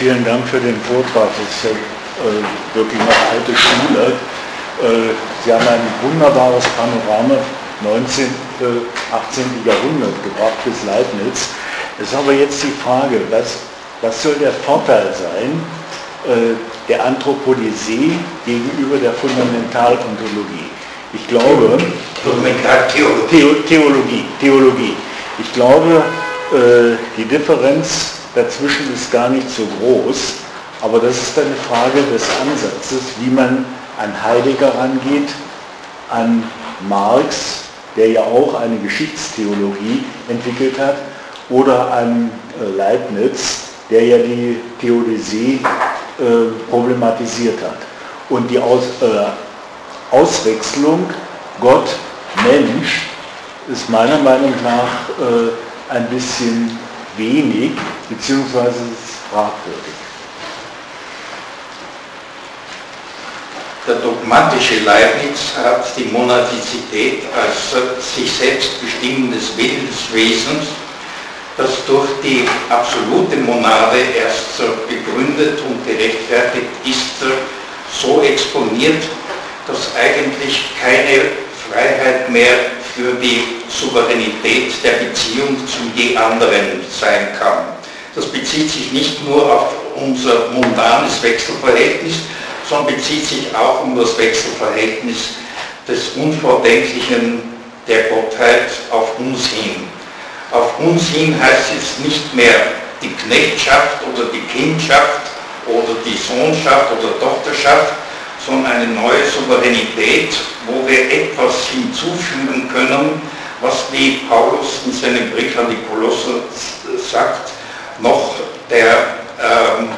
vielen Dank für den Vortrag. Das ist ja äh, wirklich eine alte Schule. Äh, Sie haben ein wunderbares Panorama 19., äh, 18. Jahrhundert gebracht bis Leibniz. Es ist aber jetzt die Frage, was, was soll der Vorteil sein äh, der Anthropolysie gegenüber der Fundamentalontologie? Ich glaube, Theologie. Theologie, Theologie. Ich glaube, äh, die Differenz dazwischen ist gar nicht so groß, aber das ist eine Frage des Ansatzes, wie man an Heidegger rangeht, an Marx, der ja auch eine Geschichtstheologie entwickelt hat, oder an äh, Leibniz, der ja die Theodizee äh, problematisiert hat. Und die Aus, äh, Auswechslung Gott, Mensch ist meiner Meinung nach äh, ein bisschen wenig, beziehungsweise fragwürdig. Der dogmatische Leibniz hat die Monadizität als sich selbst bestimmendes Willenswesen, das durch die absolute Monade erst begründet und gerechtfertigt ist, so exponiert, dass eigentlich keine Freiheit mehr für die Souveränität der Beziehung zum je anderen sein kann. Das bezieht sich nicht nur auf unser mundanes Wechselverhältnis, sondern bezieht sich auch um das Wechselverhältnis des Unvordenklichen der Gottheit auf uns hin. Auf uns hin heißt es nicht mehr die Knechtschaft oder die Kindschaft oder die Sohnschaft oder Tochterschaft, sondern eine neue Souveränität, wo wir etwas hinzufügen können, was, wie Paulus in seinem Brief an die Kolosser sagt, noch der ähm,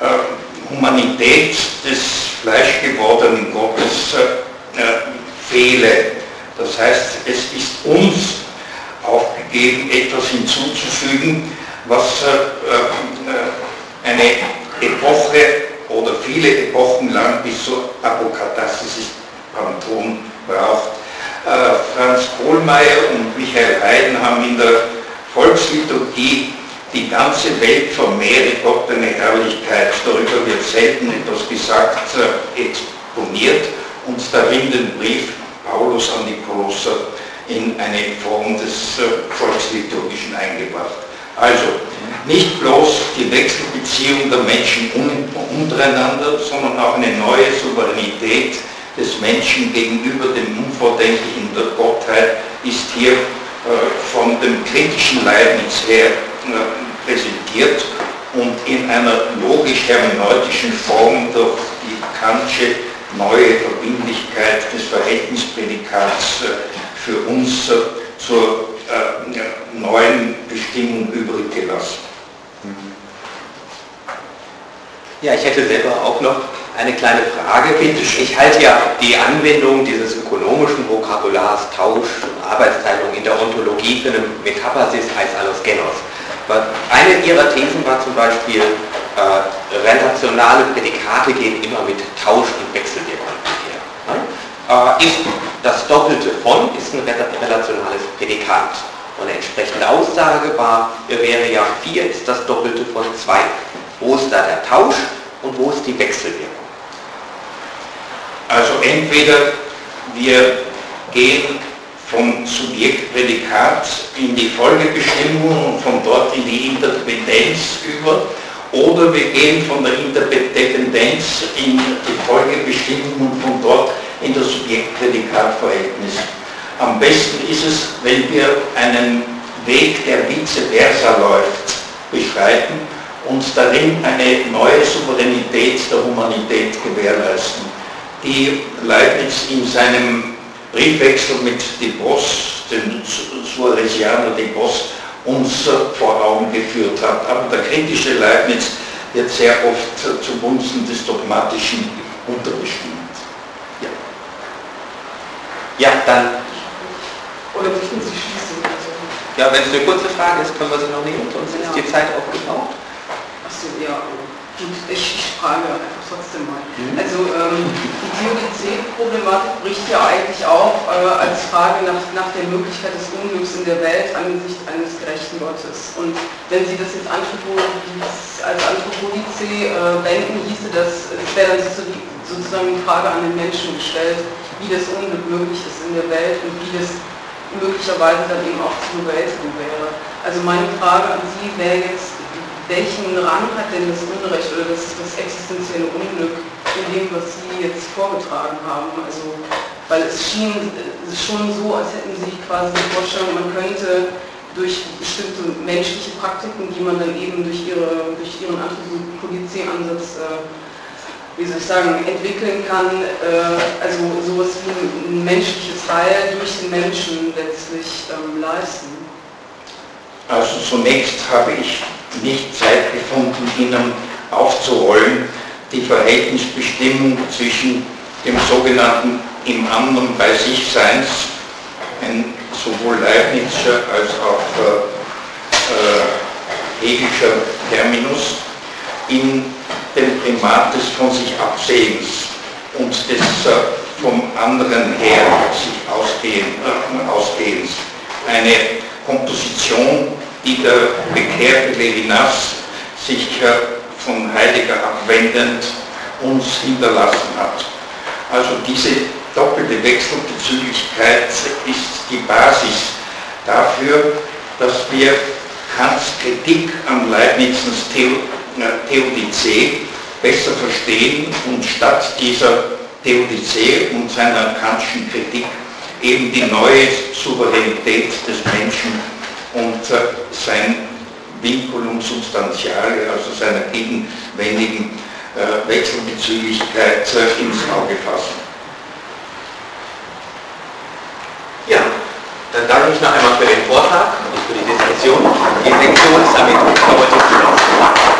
äh, Humanität des fleischgewordenen Gottes äh, äh, fehle. Das heißt, es ist uns aufgegeben, etwas hinzuzufügen, was äh, äh, eine Epoche oder viele Epochen lang bis zur Apokatassis ist Panton braucht. Äh, Franz Kohlmeier und Michael Haydn haben in der Volksliturgie die ganze Welt vermehre Gott eine Herrlichkeit, darüber wird selten etwas gesagt, äh, exponiert und darin den Brief Paulus an die Kolosser in eine Form des äh, Volksliturgischen eingebracht. Also nicht bloß die Wechselbeziehung der Menschen untereinander, sondern auch eine neue Souveränität des Menschen gegenüber dem Unvordenklichen der Gottheit ist hier äh, von dem kritischen Leibniz her äh, präsentiert und in einer logisch-hermeneutischen Form durch die Kantsche neue Verbindlichkeit des Verhältnisprädikats äh, für uns zur neuen Bestimmung übrig gelassen. Ja, ich hätte selber auch noch eine kleine Frage. Ich halte ja die Anwendung dieses ökonomischen Vokabulars Tausch, Arbeitsteilung in der Ontologie für eine Metabasis als Allosgenos. Eine ihrer Thesen war zum Beispiel, äh, relationale Prädikate gehen immer mit Tausch und Wechselwirkung einher. Äh, ist das Doppelte von ist ein relationales Prädikat. Und eine entsprechende Aussage war, wäre ja 4 ist das Doppelte von 2. Wo ist da der Tausch und wo ist die Wechselwirkung? Also entweder wir gehen vom Subjektprädikat in die Folgebestimmung und von dort in die Interdependenz über oder wir gehen von der Interdependenz in die Folgebestimmung und von dort in das Subjektprädikatverhältnis. Am besten ist es, wenn wir einen Weg, der vice versa läuft, beschreiten und darin eine neue Souveränität der Humanität gewährleisten, die Leibniz in seinem Briefwechsel mit De Bos, dem Suaresianer De Bos, uns vor Augen geführt hat. Aber der kritische Leibniz wird sehr oft zugunsten des Dogmatischen unterbestimmt. Ja, ja dann. Oder möchten Sie schließen? Ja, wenn es eine kurze Frage ist, können wir sie noch nehmen, sonst ist die Zeit aufgebraucht. Achso, ja, ich, ich frage einfach trotzdem mal. Mhm. Also ähm, die Theodizee-Problematik bricht ja eigentlich auch äh, als Frage nach, nach der Möglichkeit des Unglücks in der Welt angesichts eines gerechten Gottes. Und wenn Sie das jetzt Anthropodice, als Anthropodice äh, wenden, hieße das, es wäre dann sozusagen die Frage an den Menschen gestellt, wie das Unglück möglich ist in der Welt und wie das möglicherweise dann eben auch zu bewältigen wäre. Also meine Frage an Sie wäre jetzt, welchen Rang hat denn das Unrecht oder das, das existenzielle Unglück in dem, was Sie jetzt vorgetragen haben? Also weil es schien schon so, als hätten sie quasi die Vorstellung, man könnte durch bestimmte menschliche Praktiken, die man dann eben durch, ihre, durch ihren Anthropologie-Ansatz, äh, wie soll ich sagen, entwickeln kann, äh, also sowas wie ein, ein, menschliches Heil durch den Menschen letztlich ähm, leisten. Also zunächst habe ich nicht Zeit gefunden, Ihnen aufzurollen, die Verhältnisbestimmung zwischen dem sogenannten im anderen bei sich Seins, ein sowohl Leibnizscher als auch äh, Hegelischer Terminus, in dem Primat des von sich Absehens und des äh, vom anderen her sich äh, Ausgehens. Eine Komposition, die der bekehrte Levinas sich von Heidegger abwendend uns hinterlassen hat. Also diese doppelte Wechselbezüglichkeit ist die Basis dafür, dass wir Kants Kritik an Leibnizens Theodizee besser verstehen und statt dieser Theodizee und seiner Kantschen Kritik eben die neue Souveränität des Menschen und äh, sein Vinculum substantiale, also seiner gegenwändigen äh, Wechselbezüglichkeit äh, ins Auge fassen. Ja, dann danke ich noch einmal für den Vortrag und für die Diskussion. Die Sektion ist damit